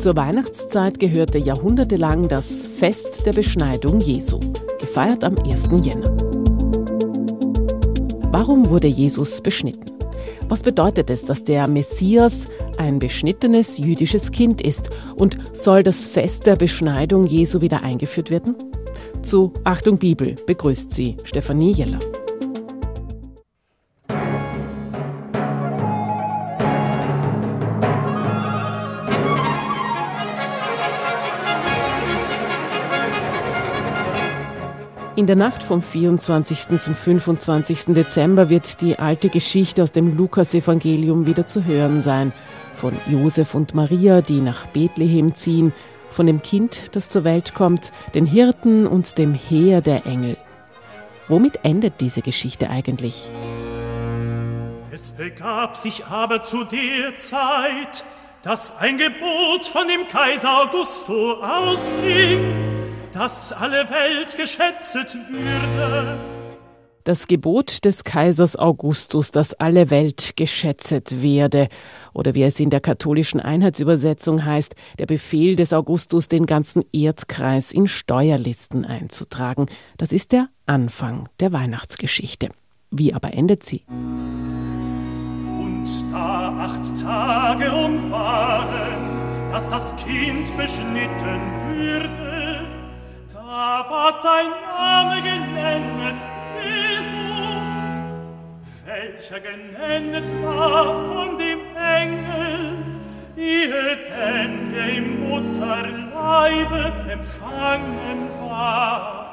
Zur Weihnachtszeit gehörte jahrhundertelang das Fest der Beschneidung Jesu, gefeiert am 1. Jänner. Warum wurde Jesus beschnitten? Was bedeutet es, dass der Messias ein beschnittenes jüdisches Kind ist? Und soll das Fest der Beschneidung Jesu wieder eingeführt werden? Zu Achtung Bibel begrüßt sie Stefanie Jeller. In der Nacht vom 24. zum 25. Dezember wird die alte Geschichte aus dem Lukasevangelium wieder zu hören sein. Von Josef und Maria, die nach Bethlehem ziehen, von dem Kind, das zur Welt kommt, den Hirten und dem Heer der Engel. Womit endet diese Geschichte eigentlich? Es begab sich aber zu der Zeit, dass ein Gebot von dem Kaiser Augusto ausging, dass alle Welt geschätzt würde. Das Gebot des Kaisers Augustus, dass alle Welt geschätzt werde, oder wie es in der katholischen Einheitsübersetzung heißt, der Befehl des Augustus, den ganzen Erdkreis in Steuerlisten einzutragen, das ist der Anfang der Weihnachtsgeschichte. Wie aber endet sie? Und da acht Tage um waren, dass das Kind beschnitten würde, da ward sein Name genennet, Jesus, welcher genennet war von dem Engel, ehe denn im Mutterleibe empfangen war.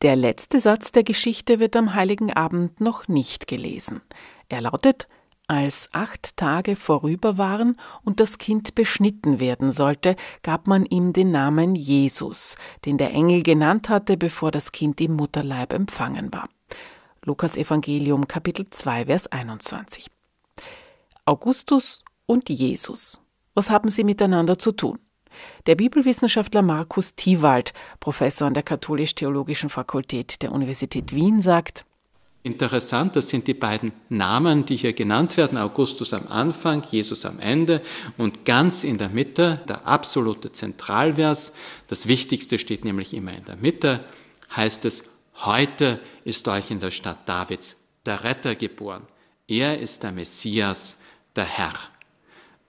Der letzte Satz der Geschichte wird am heiligen Abend noch nicht gelesen. Er lautet als acht Tage vorüber waren und das Kind beschnitten werden sollte, gab man ihm den Namen Jesus, den der Engel genannt hatte, bevor das Kind im Mutterleib empfangen war. Lukas Evangelium Kapitel 2 Vers 21. Augustus und Jesus. Was haben sie miteinander zu tun? Der Bibelwissenschaftler Markus Tiwald, Professor an der Katholisch-Theologischen Fakultät der Universität Wien, sagt, Interessant, das sind die beiden Namen, die hier genannt werden. Augustus am Anfang, Jesus am Ende und ganz in der Mitte der absolute Zentralvers. Das Wichtigste steht nämlich immer in der Mitte, heißt es, heute ist euch in der Stadt Davids der Retter geboren. Er ist der Messias, der Herr.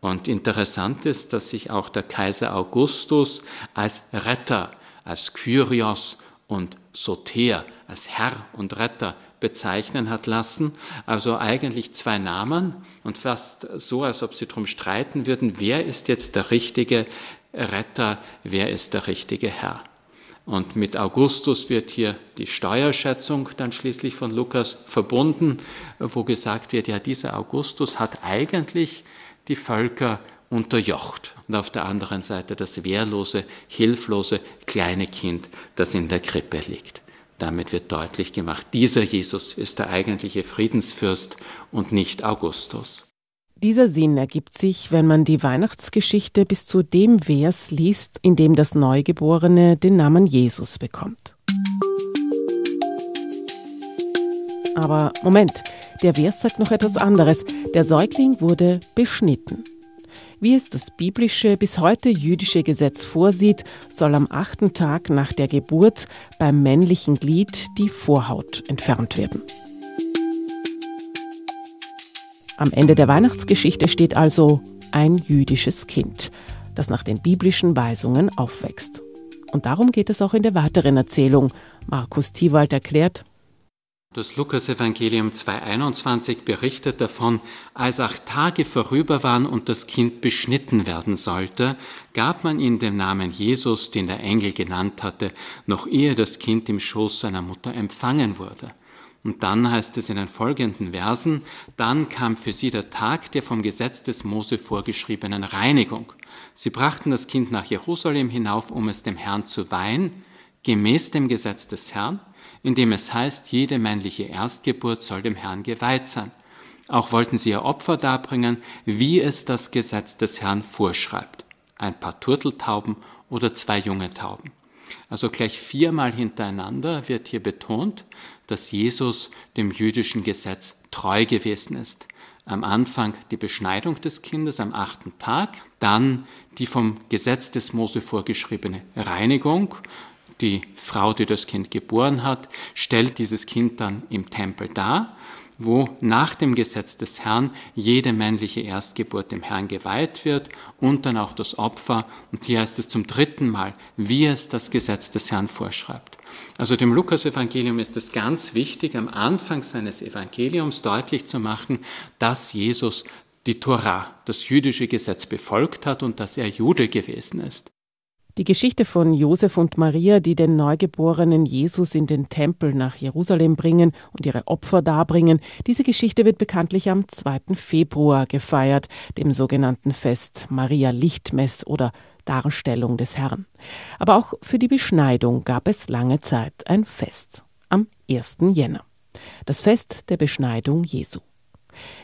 Und interessant ist, dass sich auch der Kaiser Augustus als Retter, als Kyrios und Soter, als Herr und Retter bezeichnen hat lassen. Also eigentlich zwei Namen und fast so, als ob sie darum streiten würden, wer ist jetzt der richtige Retter, wer ist der richtige Herr. Und mit Augustus wird hier die Steuerschätzung dann schließlich von Lukas verbunden, wo gesagt wird, ja, dieser Augustus hat eigentlich die Völker unterjocht. Und auf der anderen Seite das wehrlose, hilflose kleine Kind, das in der Krippe liegt. Damit wird deutlich gemacht, dieser Jesus ist der eigentliche Friedensfürst und nicht Augustus. Dieser Sinn ergibt sich, wenn man die Weihnachtsgeschichte bis zu dem Vers liest, in dem das Neugeborene den Namen Jesus bekommt. Aber Moment, der Vers sagt noch etwas anderes. Der Säugling wurde beschnitten. Wie es das biblische, bis heute jüdische Gesetz vorsieht, soll am achten Tag nach der Geburt beim männlichen Glied die Vorhaut entfernt werden. Am Ende der Weihnachtsgeschichte steht also ein jüdisches Kind, das nach den biblischen Weisungen aufwächst. Und darum geht es auch in der weiteren Erzählung. Markus Tiwald erklärt, das Lukas-Evangelium 2,21 berichtet davon, als acht Tage vorüber waren und das Kind beschnitten werden sollte, gab man ihm den Namen Jesus, den der Engel genannt hatte, noch ehe das Kind im Schoß seiner Mutter empfangen wurde. Und dann heißt es in den folgenden Versen, dann kam für sie der Tag der vom Gesetz des Mose vorgeschriebenen Reinigung. Sie brachten das Kind nach Jerusalem hinauf, um es dem Herrn zu weihen, gemäß dem Gesetz des Herrn, in dem es heißt, jede männliche Erstgeburt soll dem Herrn geweiht sein. Auch wollten sie ihr Opfer darbringen, wie es das Gesetz des Herrn vorschreibt. Ein paar Turteltauben oder zwei junge Tauben. Also gleich viermal hintereinander wird hier betont, dass Jesus dem jüdischen Gesetz treu gewesen ist. Am Anfang die Beschneidung des Kindes am achten Tag, dann die vom Gesetz des Mose vorgeschriebene Reinigung. Die Frau, die das Kind geboren hat, stellt dieses Kind dann im Tempel dar wo nach dem Gesetz des Herrn jede männliche Erstgeburt dem Herrn geweiht wird und dann auch das Opfer. Und hier heißt es zum dritten Mal, wie es das Gesetz des Herrn vorschreibt. Also dem Lukas-Evangelium ist es ganz wichtig, am Anfang seines Evangeliums deutlich zu machen, dass Jesus die Tora, das jüdische Gesetz befolgt hat und dass er Jude gewesen ist. Die Geschichte von Josef und Maria, die den neugeborenen Jesus in den Tempel nach Jerusalem bringen und ihre Opfer darbringen, diese Geschichte wird bekanntlich am 2. Februar gefeiert, dem sogenannten Fest Maria Lichtmess oder Darstellung des Herrn. Aber auch für die Beschneidung gab es lange Zeit ein Fest am 1. Jänner. Das Fest der Beschneidung Jesu.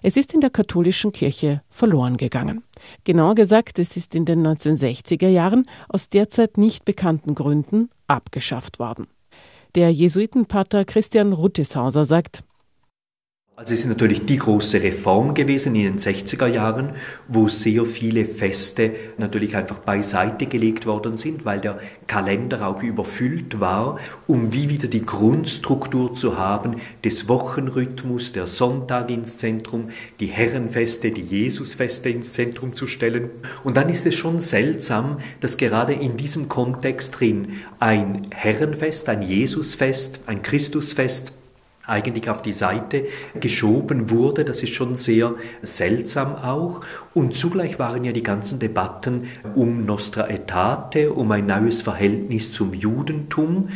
Es ist in der katholischen Kirche verloren gegangen. Genauer gesagt, es ist in den 1960er Jahren aus derzeit nicht bekannten Gründen abgeschafft worden. Der Jesuitenpater Christian Ruttishauser sagt, also es ist natürlich die große Reform gewesen in den 60er Jahren, wo sehr viele Feste natürlich einfach beiseite gelegt worden sind, weil der Kalender auch überfüllt war, um wie wieder die Grundstruktur zu haben des Wochenrhythmus, der Sonntag ins Zentrum, die Herrenfeste, die Jesusfeste ins Zentrum zu stellen. Und dann ist es schon seltsam, dass gerade in diesem Kontext drin ein Herrenfest, ein Jesusfest, ein Christusfest, eigentlich auf die Seite geschoben wurde. Das ist schon sehr seltsam auch. Und zugleich waren ja die ganzen Debatten um Nostra Aetate, um ein neues Verhältnis zum Judentum,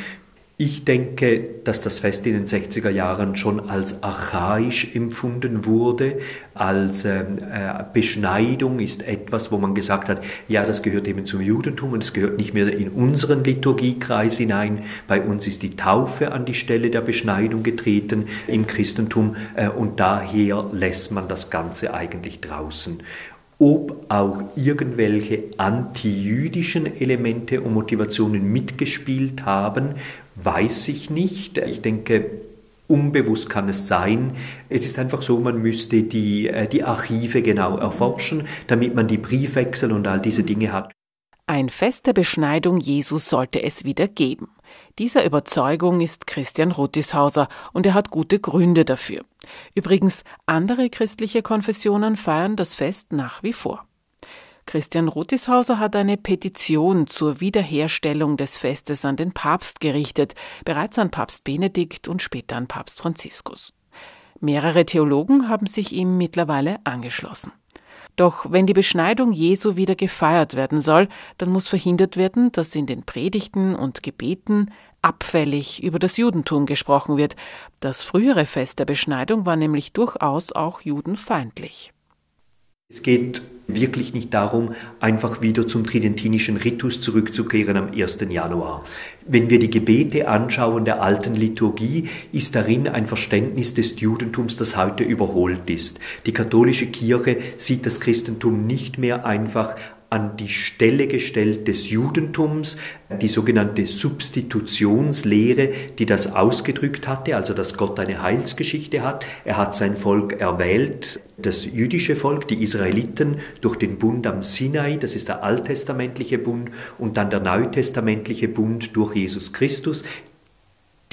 ich denke, dass das Fest in den 60er Jahren schon als archaisch empfunden wurde, als ähm, äh, Beschneidung ist etwas, wo man gesagt hat, ja, das gehört eben zum Judentum und es gehört nicht mehr in unseren Liturgiekreis hinein. Bei uns ist die Taufe an die Stelle der Beschneidung getreten im Christentum äh, und daher lässt man das Ganze eigentlich draußen. Ob auch irgendwelche antijüdischen Elemente und Motivationen mitgespielt haben, weiß ich nicht. Ich denke, unbewusst kann es sein. Es ist einfach so, man müsste die, äh, die Archive genau erforschen, damit man die Briefwechsel und all diese Dinge hat. Ein Fest der Beschneidung Jesus sollte es wieder geben. Dieser Überzeugung ist Christian Ruttishauser und er hat gute Gründe dafür. Übrigens, andere christliche Konfessionen feiern das Fest nach wie vor. Christian Ruttishauser hat eine Petition zur Wiederherstellung des Festes an den Papst gerichtet, bereits an Papst Benedikt und später an Papst Franziskus. Mehrere Theologen haben sich ihm mittlerweile angeschlossen. Doch wenn die Beschneidung Jesu wieder gefeiert werden soll, dann muss verhindert werden, dass in den Predigten und Gebeten abfällig über das Judentum gesprochen wird. Das frühere Fest der Beschneidung war nämlich durchaus auch judenfeindlich. Es geht wirklich nicht darum, einfach wieder zum tridentinischen Ritus zurückzukehren am 1. Januar. Wenn wir die Gebete anschauen der alten Liturgie, ist darin ein Verständnis des Judentums, das heute überholt ist. Die katholische Kirche sieht das Christentum nicht mehr einfach an die Stelle gestellt des Judentums, die sogenannte Substitutionslehre, die das ausgedrückt hatte, also dass Gott eine Heilsgeschichte hat. Er hat sein Volk erwählt, das jüdische Volk, die Israeliten, durch den Bund am Sinai, das ist der alttestamentliche Bund, und dann der neutestamentliche Bund durch Jesus Christus.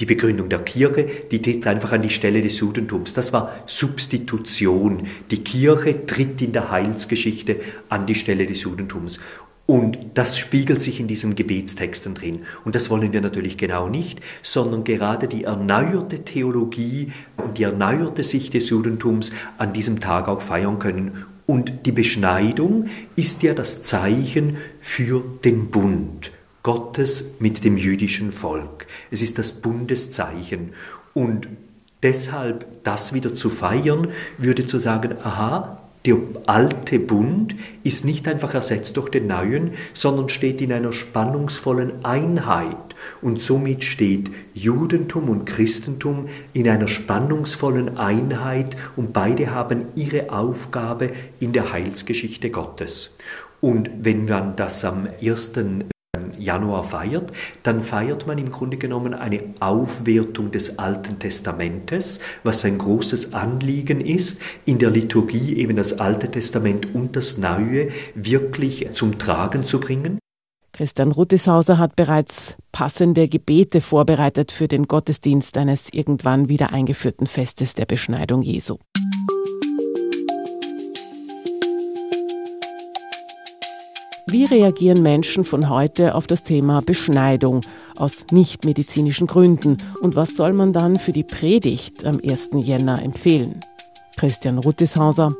Die Begründung der Kirche, die tritt einfach an die Stelle des Judentums. Das war Substitution. Die Kirche tritt in der Heilsgeschichte an die Stelle des Judentums. Und das spiegelt sich in diesen Gebetstexten drin. Und das wollen wir natürlich genau nicht, sondern gerade die erneuerte Theologie und die erneuerte Sicht des Judentums an diesem Tag auch feiern können. Und die Beschneidung ist ja das Zeichen für den Bund. Gottes mit dem jüdischen Volk. Es ist das Bundeszeichen. Und deshalb das wieder zu feiern, würde zu sagen, aha, der alte Bund ist nicht einfach ersetzt durch den neuen, sondern steht in einer spannungsvollen Einheit. Und somit steht Judentum und Christentum in einer spannungsvollen Einheit und beide haben ihre Aufgabe in der Heilsgeschichte Gottes. Und wenn man das am 1. Januar feiert, dann feiert man im Grunde genommen eine Aufwertung des Alten Testamentes, was ein großes Anliegen ist, in der Liturgie eben das Alte Testament und das Neue wirklich zum Tragen zu bringen. Christian Ruttishauser hat bereits passende Gebete vorbereitet für den Gottesdienst eines irgendwann wieder eingeführten Festes der Beschneidung Jesu. Wie reagieren Menschen von heute auf das Thema Beschneidung aus nichtmedizinischen Gründen und was soll man dann für die Predigt am 1. Jänner empfehlen? Christian Ruttishauser.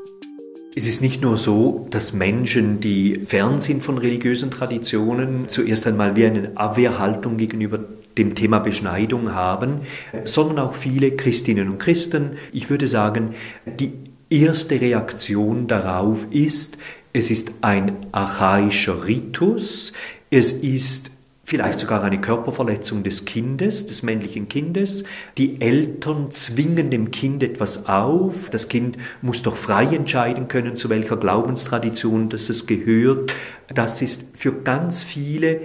Es ist nicht nur so, dass Menschen, die fern sind von religiösen Traditionen, zuerst einmal wie eine Abwehrhaltung gegenüber dem Thema Beschneidung haben, sondern auch viele Christinnen und Christen. Ich würde sagen, die erste Reaktion darauf ist, es ist ein archaischer Ritus, es ist vielleicht sogar eine Körperverletzung des Kindes, des männlichen Kindes. Die Eltern zwingen dem Kind etwas auf. Das Kind muss doch frei entscheiden können, zu welcher Glaubenstradition das es gehört. Das ist für ganz viele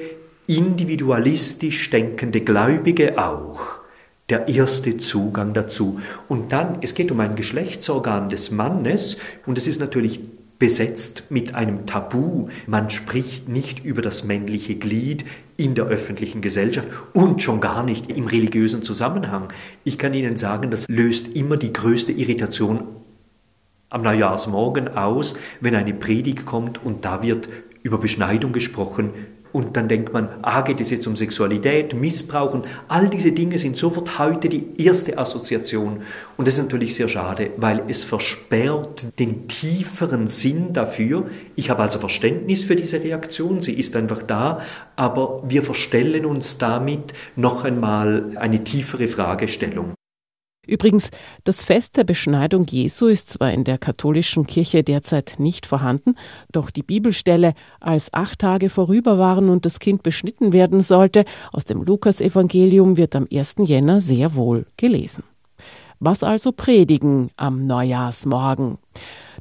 individualistisch denkende Gläubige auch der erste Zugang dazu. Und dann, es geht um ein Geschlechtsorgan des Mannes und es ist natürlich besetzt mit einem Tabu. Man spricht nicht über das männliche Glied in der öffentlichen Gesellschaft und schon gar nicht im religiösen Zusammenhang. Ich kann Ihnen sagen, das löst immer die größte Irritation am Neujahrsmorgen aus, wenn eine Predigt kommt und da wird über Beschneidung gesprochen, und dann denkt man, ah, geht es jetzt um Sexualität, Missbrauchen. All diese Dinge sind sofort heute die erste Assoziation. Und das ist natürlich sehr schade, weil es versperrt den tieferen Sinn dafür. Ich habe also Verständnis für diese Reaktion, sie ist einfach da, aber wir verstellen uns damit noch einmal eine tiefere Fragestellung. Übrigens, das Fest der Beschneidung Jesu ist zwar in der katholischen Kirche derzeit nicht vorhanden, doch die Bibelstelle, als acht Tage vorüber waren und das Kind beschnitten werden sollte, aus dem Lukasevangelium wird am 1. Jänner sehr wohl gelesen. Was also predigen am Neujahrsmorgen?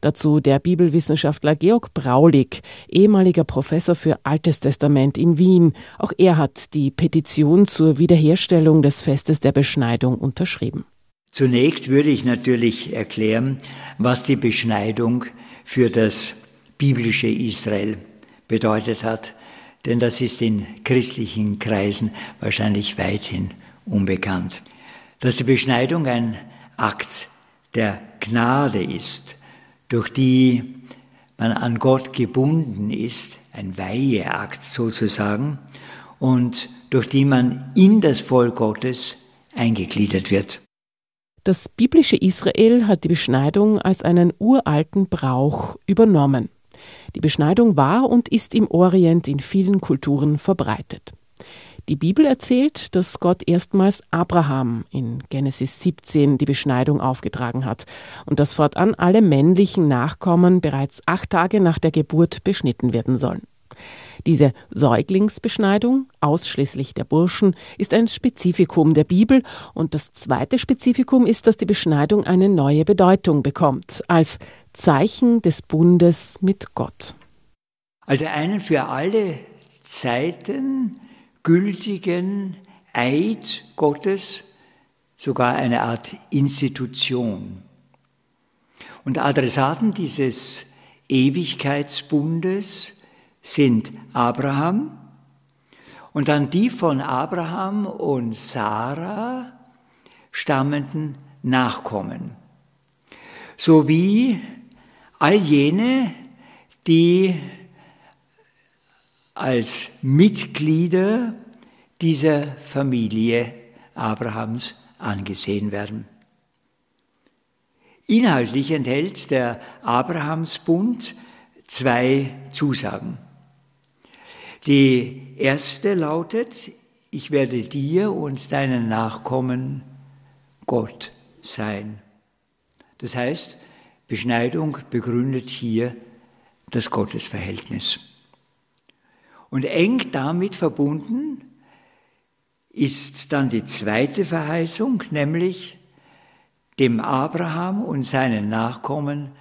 Dazu der Bibelwissenschaftler Georg Braulig, ehemaliger Professor für Altes Testament in Wien. Auch er hat die Petition zur Wiederherstellung des Festes der Beschneidung unterschrieben. Zunächst würde ich natürlich erklären, was die Beschneidung für das biblische Israel bedeutet hat, denn das ist in christlichen Kreisen wahrscheinlich weithin unbekannt. Dass die Beschneidung ein Akt der Gnade ist, durch die man an Gott gebunden ist, ein Weiheakt sozusagen, und durch die man in das Volk Gottes eingegliedert wird. Das biblische Israel hat die Beschneidung als einen uralten Brauch übernommen. Die Beschneidung war und ist im Orient in vielen Kulturen verbreitet. Die Bibel erzählt, dass Gott erstmals Abraham in Genesis 17 die Beschneidung aufgetragen hat und dass fortan alle männlichen Nachkommen bereits acht Tage nach der Geburt beschnitten werden sollen. Diese Säuglingsbeschneidung, ausschließlich der Burschen, ist ein Spezifikum der Bibel und das zweite Spezifikum ist, dass die Beschneidung eine neue Bedeutung bekommt, als Zeichen des Bundes mit Gott. Also einen für alle Zeiten gültigen Eid Gottes, sogar eine Art Institution. Und Adressaten dieses Ewigkeitsbundes sind Abraham und dann die von Abraham und Sarah stammenden Nachkommen, sowie all jene, die als Mitglieder dieser Familie Abrahams angesehen werden. Inhaltlich enthält der Abrahamsbund zwei Zusagen. Die erste lautet, ich werde dir und deinen Nachkommen Gott sein. Das heißt, Beschneidung begründet hier das Gottesverhältnis. Und eng damit verbunden ist dann die zweite Verheißung, nämlich dem Abraham und seinen Nachkommen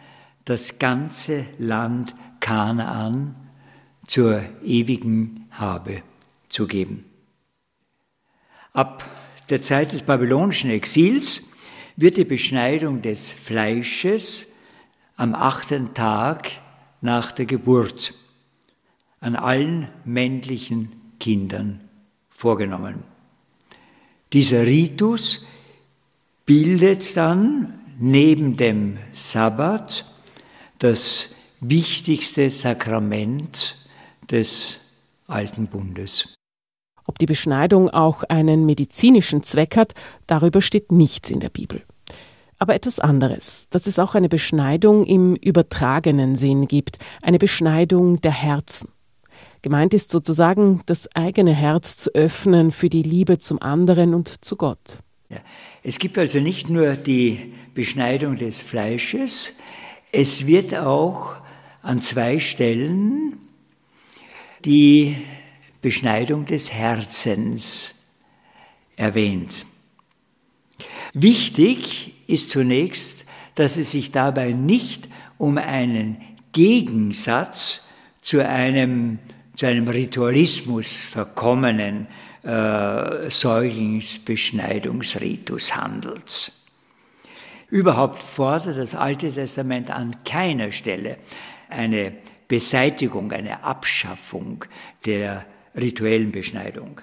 das ganze Land Kanaan zur ewigen Habe zu geben. Ab der Zeit des babylonischen Exils wird die Beschneidung des Fleisches am achten Tag nach der Geburt an allen männlichen Kindern vorgenommen. Dieser Ritus bildet dann neben dem Sabbat das wichtigste Sakrament des alten Bundes. Ob die Beschneidung auch einen medizinischen Zweck hat, darüber steht nichts in der Bibel. Aber etwas anderes, dass es auch eine Beschneidung im übertragenen Sinn gibt, eine Beschneidung der Herzen. Gemeint ist sozusagen, das eigene Herz zu öffnen für die Liebe zum anderen und zu Gott. Es gibt also nicht nur die Beschneidung des Fleisches, es wird auch an zwei Stellen die Beschneidung des Herzens erwähnt. Wichtig ist zunächst, dass es sich dabei nicht um einen Gegensatz zu einem, zu einem Ritualismus verkommenen äh, Säuglingsbeschneidungsritus handelt. Überhaupt fordert das Alte Testament an keiner Stelle eine Beseitigung, eine Abschaffung der rituellen Beschneidung.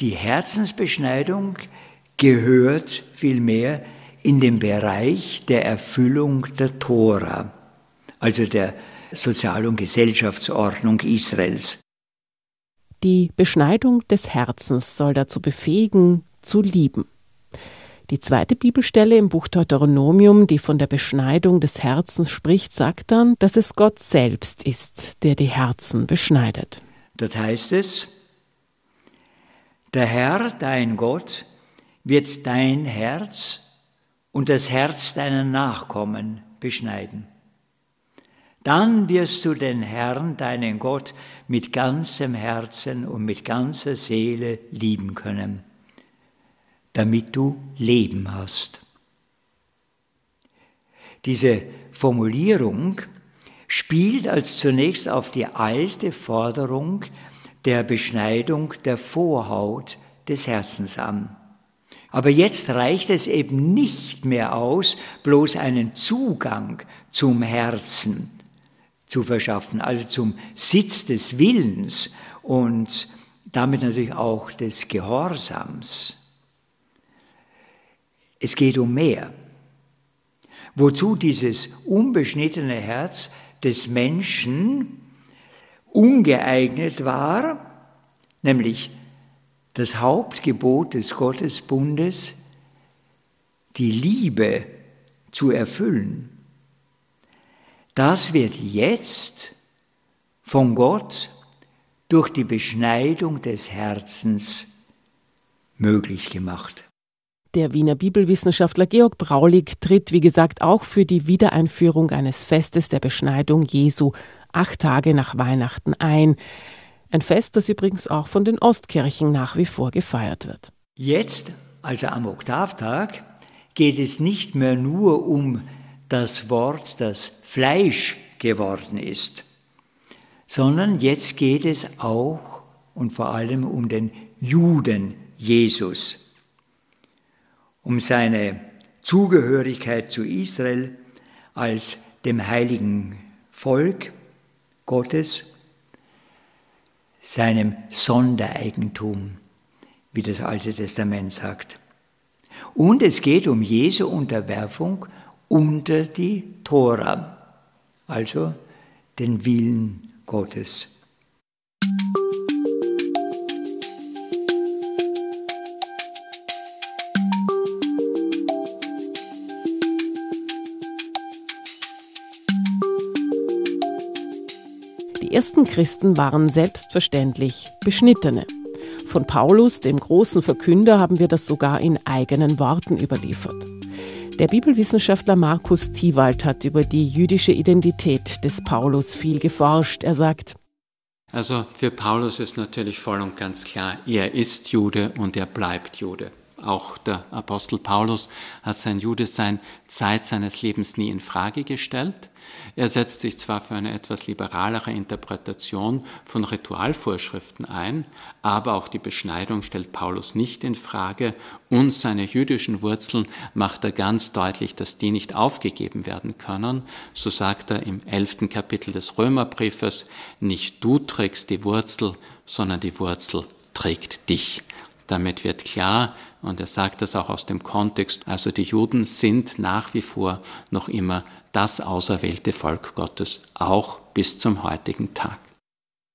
Die Herzensbeschneidung gehört vielmehr in den Bereich der Erfüllung der Tora, also der Sozial- und Gesellschaftsordnung Israels. Die Beschneidung des Herzens soll dazu befähigen, zu lieben. Die zweite Bibelstelle im Buch Deuteronomium, die von der Beschneidung des Herzens spricht, sagt dann, dass es Gott selbst ist, der die Herzen beschneidet. Dort heißt es, der Herr, dein Gott, wird dein Herz und das Herz deiner Nachkommen beschneiden. Dann wirst du den Herrn, deinen Gott, mit ganzem Herzen und mit ganzer Seele lieben können, damit du Leben hast. Diese Formulierung spielt als zunächst auf die alte Forderung der Beschneidung der Vorhaut des Herzens an. Aber jetzt reicht es eben nicht mehr aus, bloß einen Zugang zum Herzen zu verschaffen, also zum Sitz des Willens und damit natürlich auch des Gehorsams. Es geht um mehr. Wozu dieses unbeschnittene Herz des Menschen ungeeignet war, nämlich das Hauptgebot des Gottesbundes, die Liebe zu erfüllen. Das wird jetzt von Gott durch die Beschneidung des Herzens möglich gemacht. Der Wiener Bibelwissenschaftler Georg Braulig tritt, wie gesagt, auch für die Wiedereinführung eines Festes der Beschneidung Jesu acht Tage nach Weihnachten ein. Ein Fest, das übrigens auch von den Ostkirchen nach wie vor gefeiert wird. Jetzt, also am Oktavtag, geht es nicht mehr nur um das Wort, das Fleisch geworden ist, sondern jetzt geht es auch und vor allem um den Juden Jesus um seine Zugehörigkeit zu Israel als dem heiligen Volk Gottes, seinem Sondereigentum, wie das Alte Testament sagt. Und es geht um Jesu Unterwerfung unter die Tora, also den Willen Gottes. Ersten Christen waren selbstverständlich Beschnittene. Von Paulus, dem großen Verkünder, haben wir das sogar in eigenen Worten überliefert. Der Bibelwissenschaftler Markus Tiwald hat über die jüdische Identität des Paulus viel geforscht. Er sagt, also für Paulus ist natürlich voll und ganz klar, er ist Jude und er bleibt Jude. Auch der Apostel Paulus hat sein Judesein Zeit seines Lebens nie in Frage gestellt. Er setzt sich zwar für eine etwas liberalere Interpretation von Ritualvorschriften ein, aber auch die Beschneidung stellt Paulus nicht in Frage und seine jüdischen Wurzeln macht er ganz deutlich, dass die nicht aufgegeben werden können. So sagt er im elften Kapitel des Römerbriefes, nicht du trägst die Wurzel, sondern die Wurzel trägt dich. Damit wird klar, und er sagt das auch aus dem Kontext, also die Juden sind nach wie vor noch immer das auserwählte Volk Gottes, auch bis zum heutigen Tag.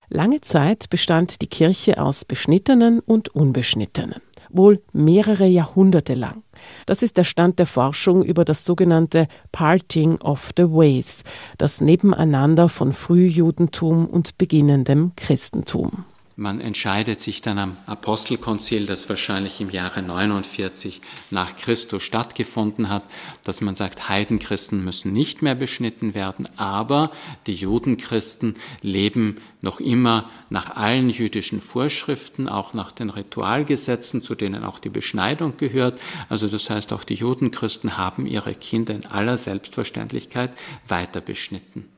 Lange Zeit bestand die Kirche aus Beschnittenen und Unbeschnittenen, wohl mehrere Jahrhunderte lang. Das ist der Stand der Forschung über das sogenannte Parting of the Ways, das Nebeneinander von Frühjudentum und beginnendem Christentum. Man entscheidet sich dann am Apostelkonzil, das wahrscheinlich im Jahre 49 nach Christus stattgefunden hat, dass man sagt, Heidenchristen müssen nicht mehr beschnitten werden, aber die Judenchristen leben noch immer nach allen jüdischen Vorschriften, auch nach den Ritualgesetzen, zu denen auch die Beschneidung gehört. Also das heißt, auch die Judenchristen haben ihre Kinder in aller Selbstverständlichkeit weiter beschnitten.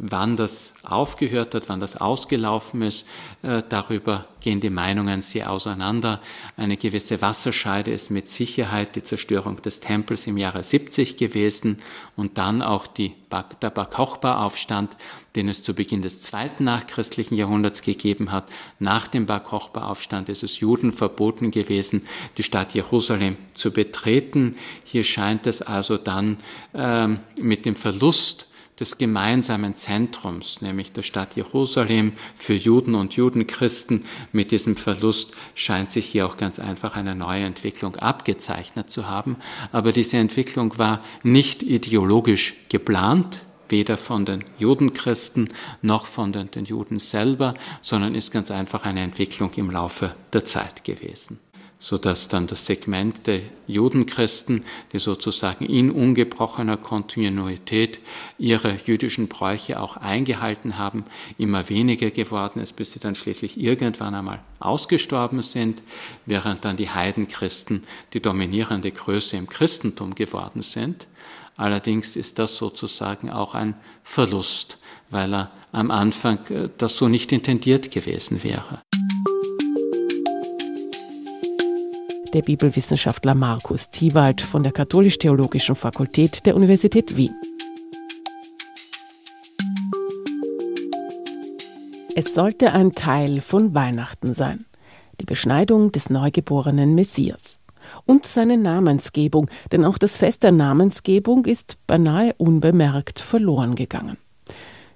Wann das aufgehört hat, wann das ausgelaufen ist, äh, darüber gehen die Meinungen sehr auseinander. Eine gewisse Wasserscheide ist mit Sicherheit die Zerstörung des Tempels im Jahre 70 gewesen und dann auch die, der Bar Kochba-Aufstand, den es zu Beginn des zweiten nachchristlichen Jahrhunderts gegeben hat. Nach dem Bar Kochba-Aufstand ist es Juden verboten gewesen, die Stadt Jerusalem zu betreten. Hier scheint es also dann ähm, mit dem Verlust des gemeinsamen Zentrums, nämlich der Stadt Jerusalem für Juden und Judenchristen. Mit diesem Verlust scheint sich hier auch ganz einfach eine neue Entwicklung abgezeichnet zu haben. Aber diese Entwicklung war nicht ideologisch geplant, weder von den Judenchristen noch von den, den Juden selber, sondern ist ganz einfach eine Entwicklung im Laufe der Zeit gewesen sodass dann das Segment der Judenchristen, die sozusagen in ungebrochener Kontinuität ihre jüdischen Bräuche auch eingehalten haben, immer weniger geworden ist, bis sie dann schließlich irgendwann einmal ausgestorben sind, während dann die Heidenchristen die dominierende Größe im Christentum geworden sind. Allerdings ist das sozusagen auch ein Verlust, weil er am Anfang äh, das so nicht intendiert gewesen wäre. Der Bibelwissenschaftler Markus Thiewald von der Katholisch-Theologischen Fakultät der Universität Wien. Es sollte ein Teil von Weihnachten sein, die Beschneidung des neugeborenen Messias und seine Namensgebung, denn auch das Fest der Namensgebung ist beinahe unbemerkt verloren gegangen.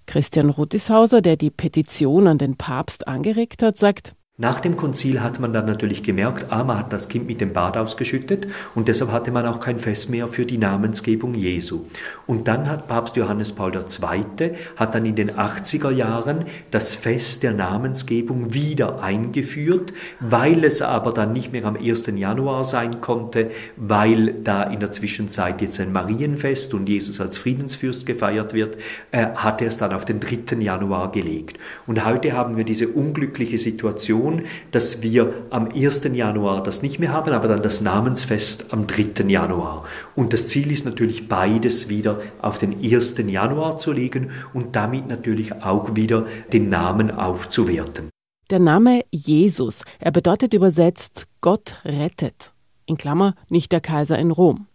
Christian Rutishauser, der die Petition an den Papst angeregt hat, sagt, nach dem Konzil hat man dann natürlich gemerkt, ah, man hat das Kind mit dem Bad ausgeschüttet und deshalb hatte man auch kein Fest mehr für die Namensgebung Jesu. Und dann hat Papst Johannes Paul II. hat dann in den 80er Jahren das Fest der Namensgebung wieder eingeführt, weil es aber dann nicht mehr am 1. Januar sein konnte, weil da in der Zwischenzeit jetzt ein Marienfest und Jesus als Friedensfürst gefeiert wird, äh, hat er es dann auf den 3. Januar gelegt. Und heute haben wir diese unglückliche Situation, Situation, dass wir am 1. Januar das nicht mehr haben, aber dann das Namensfest am 3. Januar. Und das Ziel ist natürlich beides wieder auf den 1. Januar zu legen und damit natürlich auch wieder den Namen aufzuwerten. Der Name Jesus, er bedeutet übersetzt Gott rettet. In Klammer nicht der Kaiser in Rom.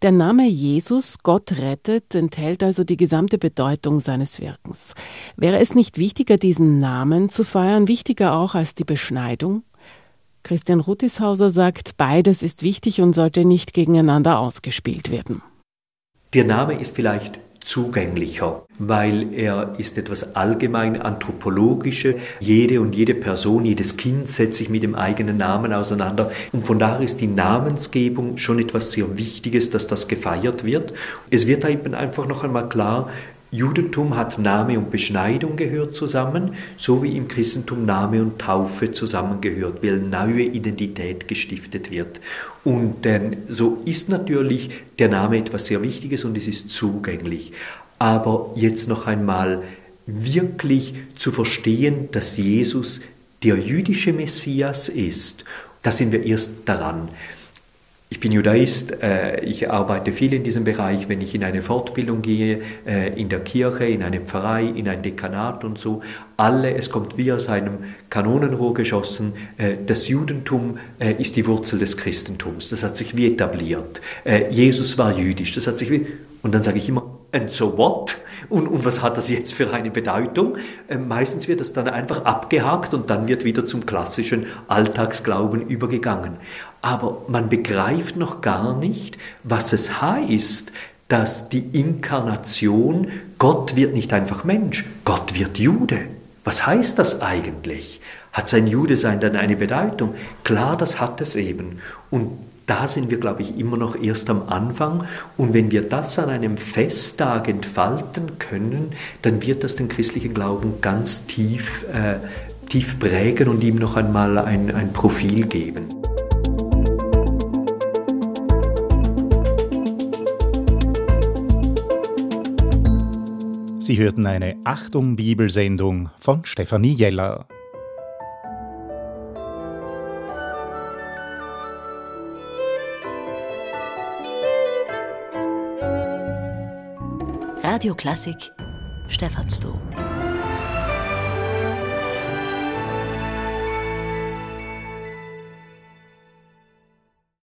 Der Name Jesus, Gott rettet, enthält also die gesamte Bedeutung seines Wirkens. Wäre es nicht wichtiger, diesen Namen zu feiern, wichtiger auch als die Beschneidung? Christian Rutishauser sagt, beides ist wichtig und sollte nicht gegeneinander ausgespielt werden. Der Name ist vielleicht zugänglicher, weil er ist etwas allgemein anthropologische. Jede und jede Person, jedes Kind setzt sich mit dem eigenen Namen auseinander und von daher ist die Namensgebung schon etwas sehr Wichtiges, dass das gefeiert wird. Es wird eben einfach noch einmal klar, Judentum hat Name und Beschneidung gehört zusammen, so wie im Christentum Name und Taufe zusammengehört, weil neue Identität gestiftet wird. Und ähm, so ist natürlich der Name etwas sehr Wichtiges und es ist zugänglich. Aber jetzt noch einmal wirklich zu verstehen, dass Jesus der jüdische Messias ist Da sind wir erst daran. Ich bin Judaist, äh, ich arbeite viel in diesem Bereich, wenn ich in eine Fortbildung gehe, äh, in der Kirche, in eine Pfarrei, in ein Dekanat und so. Alle, es kommt wie aus einem Kanonenrohr geschossen, äh, das Judentum ist die Wurzel des Christentums. Das hat sich wie etabliert. Jesus war jüdisch, das hat sich wie... Und dann sage ich immer, and so what? Und, und was hat das jetzt für eine Bedeutung? Meistens wird das dann einfach abgehakt und dann wird wieder zum klassischen Alltagsglauben übergegangen. Aber man begreift noch gar nicht, was es heißt, dass die Inkarnation, Gott wird nicht einfach Mensch, Gott wird Jude. Was heißt das eigentlich? Hat sein Jude-Sein dann eine Bedeutung? Klar, das hat es eben. Und da sind wir, glaube ich, immer noch erst am Anfang. Und wenn wir das an einem Festtag entfalten können, dann wird das den christlichen Glauben ganz tief, äh, tief prägen und ihm noch einmal ein, ein Profil geben. Sie hörten eine Achtung Bibelsendung von Stefanie Jeller. Radio Klassik, Stephansdom.